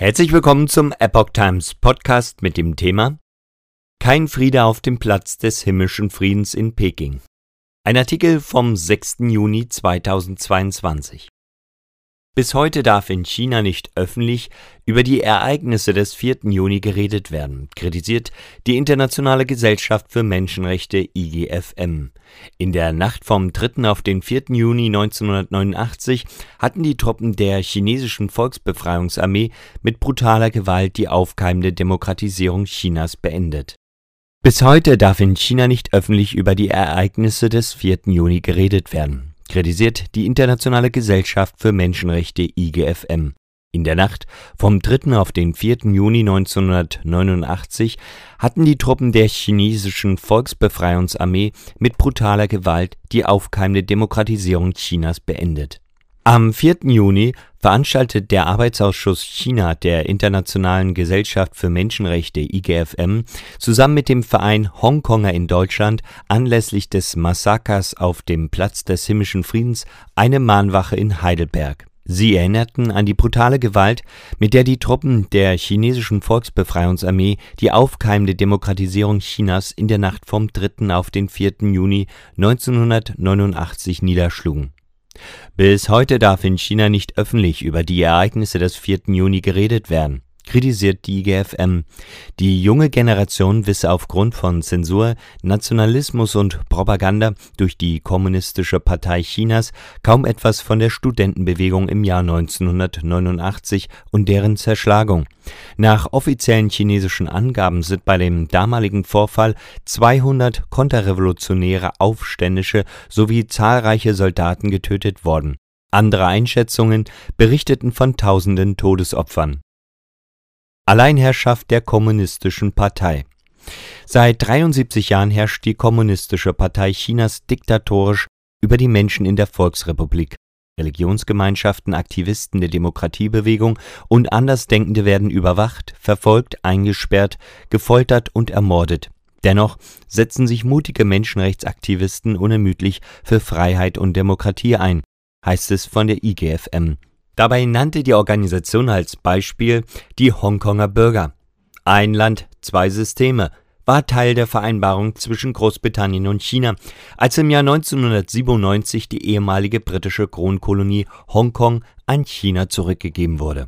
Herzlich willkommen zum Epoch Times Podcast mit dem Thema Kein Friede auf dem Platz des himmlischen Friedens in Peking. Ein Artikel vom 6. Juni 2022. Bis heute darf in China nicht öffentlich über die Ereignisse des 4. Juni geredet werden, kritisiert die Internationale Gesellschaft für Menschenrechte IGFM. In der Nacht vom 3. auf den 4. Juni 1989 hatten die Truppen der chinesischen Volksbefreiungsarmee mit brutaler Gewalt die aufkeimende Demokratisierung Chinas beendet. Bis heute darf in China nicht öffentlich über die Ereignisse des 4. Juni geredet werden kritisiert die Internationale Gesellschaft für Menschenrechte IGFM. In der Nacht vom 3. auf den 4. Juni 1989 hatten die Truppen der chinesischen Volksbefreiungsarmee mit brutaler Gewalt die aufkeimende Demokratisierung Chinas beendet am 4. Juni veranstaltet der Arbeitsausschuss China der Internationalen Gesellschaft für Menschenrechte IGFM zusammen mit dem Verein Hongkonger in Deutschland anlässlich des Massakers auf dem Platz des Himmlischen Friedens eine Mahnwache in Heidelberg. Sie erinnerten an die brutale Gewalt, mit der die Truppen der chinesischen Volksbefreiungsarmee die aufkeimende Demokratisierung Chinas in der Nacht vom 3. auf den 4. Juni 1989 niederschlugen bis heute darf in China nicht öffentlich über die Ereignisse des 4. Juni geredet werden kritisiert die IGFM. Die junge Generation wisse aufgrund von Zensur, Nationalismus und Propaganda durch die Kommunistische Partei Chinas kaum etwas von der Studentenbewegung im Jahr 1989 und deren Zerschlagung. Nach offiziellen chinesischen Angaben sind bei dem damaligen Vorfall 200 konterrevolutionäre Aufständische sowie zahlreiche Soldaten getötet worden. Andere Einschätzungen berichteten von tausenden Todesopfern. Alleinherrschaft der Kommunistischen Partei. Seit 73 Jahren herrscht die Kommunistische Partei Chinas diktatorisch über die Menschen in der Volksrepublik. Religionsgemeinschaften, Aktivisten der Demokratiebewegung und Andersdenkende werden überwacht, verfolgt, eingesperrt, gefoltert und ermordet. Dennoch setzen sich mutige Menschenrechtsaktivisten unermüdlich für Freiheit und Demokratie ein, heißt es von der IGFM. Dabei nannte die Organisation als Beispiel die Hongkonger Bürger. Ein Land, zwei Systeme war Teil der Vereinbarung zwischen Großbritannien und China, als im Jahr 1997 die ehemalige britische Kronkolonie Hongkong an China zurückgegeben wurde.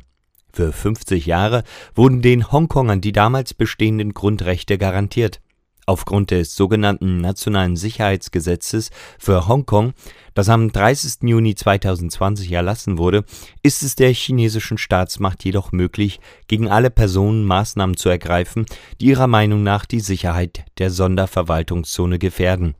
Für 50 Jahre wurden den Hongkongern die damals bestehenden Grundrechte garantiert. Aufgrund des sogenannten Nationalen Sicherheitsgesetzes für Hongkong, das am 30. Juni 2020 erlassen wurde, ist es der chinesischen Staatsmacht jedoch möglich, gegen alle Personen Maßnahmen zu ergreifen, die ihrer Meinung nach die Sicherheit der Sonderverwaltungszone gefährden.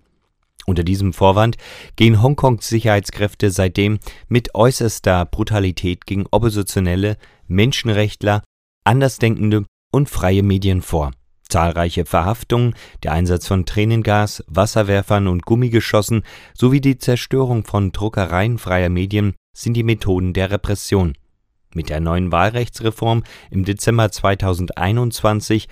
Unter diesem Vorwand gehen Hongkongs Sicherheitskräfte seitdem mit äußerster Brutalität gegen Oppositionelle, Menschenrechtler, Andersdenkende und freie Medien vor Zahlreiche Verhaftungen, der Einsatz von Tränengas, Wasserwerfern und Gummigeschossen sowie die Zerstörung von Druckereien freier Medien sind die Methoden der Repression. Mit der neuen Wahlrechtsreform im Dezember 2021,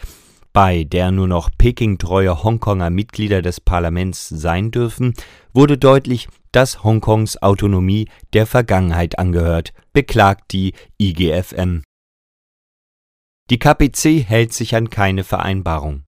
bei der nur noch Peking-treue Hongkonger Mitglieder des Parlaments sein dürfen, wurde deutlich, dass Hongkongs Autonomie der Vergangenheit angehört, beklagt die IGFM die KPC hält sich an keine Vereinbarung.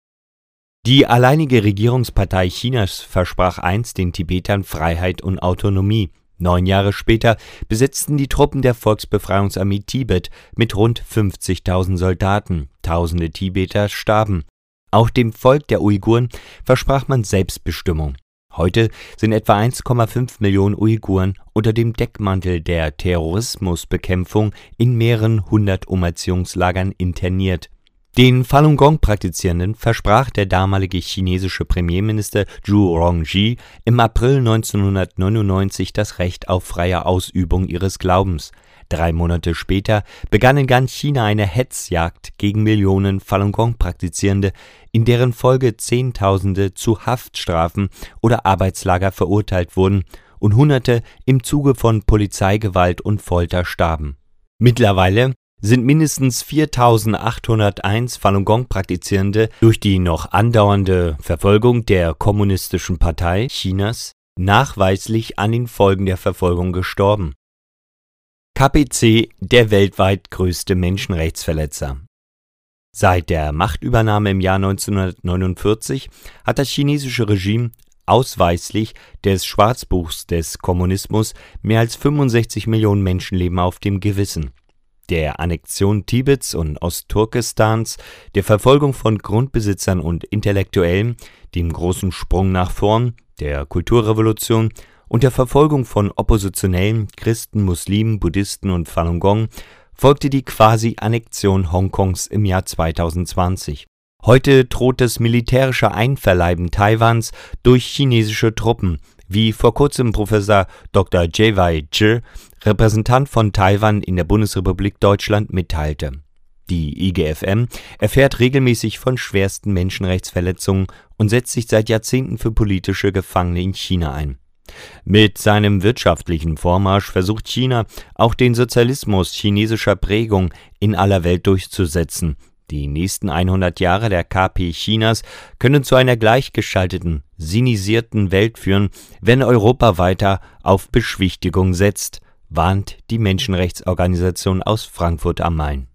Die alleinige Regierungspartei Chinas versprach einst den Tibetern Freiheit und Autonomie. Neun Jahre später besetzten die Truppen der Volksbefreiungsarmee Tibet mit rund 50.000 Soldaten. Tausende Tibeter starben. Auch dem Volk der Uiguren versprach man Selbstbestimmung. Heute sind etwa 1,5 Millionen Uiguren unter dem Deckmantel der Terrorismusbekämpfung in mehreren hundert Umerziehungslagern interniert. Den Falun Gong Praktizierenden versprach der damalige chinesische Premierminister Zhu Rongji im April 1999 das Recht auf freie Ausübung ihres Glaubens. Drei Monate später begann in ganz China eine Hetzjagd gegen Millionen Falun Gong Praktizierende, in deren Folge Zehntausende zu Haftstrafen oder Arbeitslager verurteilt wurden und Hunderte im Zuge von Polizeigewalt und Folter starben. Mittlerweile sind mindestens 4.801 Falun Gong Praktizierende durch die noch andauernde Verfolgung der Kommunistischen Partei Chinas nachweislich an den Folgen der Verfolgung gestorben KPC der weltweit größte Menschenrechtsverletzer. Seit der Machtübernahme im Jahr 1949 hat das chinesische Regime ausweislich des Schwarzbuchs des Kommunismus mehr als 65 Millionen Menschenleben auf dem Gewissen. Der Annexion Tibets und Ostturkestans, der Verfolgung von Grundbesitzern und Intellektuellen, dem großen Sprung nach vorn, der Kulturrevolution und der Verfolgung von Oppositionellen, Christen, Muslimen, Buddhisten und Falun Gong folgte die Quasi-Annexion Hongkongs im Jahr 2020. Heute droht das militärische Einverleiben Taiwans durch chinesische Truppen, wie vor kurzem Professor Dr. Jewei Zhi, Repräsentant von Taiwan in der Bundesrepublik Deutschland, mitteilte. Die IGFM erfährt regelmäßig von schwersten Menschenrechtsverletzungen und setzt sich seit Jahrzehnten für politische Gefangene in China ein. Mit seinem wirtschaftlichen Vormarsch versucht China auch den Sozialismus chinesischer Prägung in aller Welt durchzusetzen. Die nächsten 100 Jahre der KP Chinas können zu einer gleichgeschalteten, sinisierten Welt führen, wenn Europa weiter auf Beschwichtigung setzt, warnt die Menschenrechtsorganisation aus Frankfurt am Main.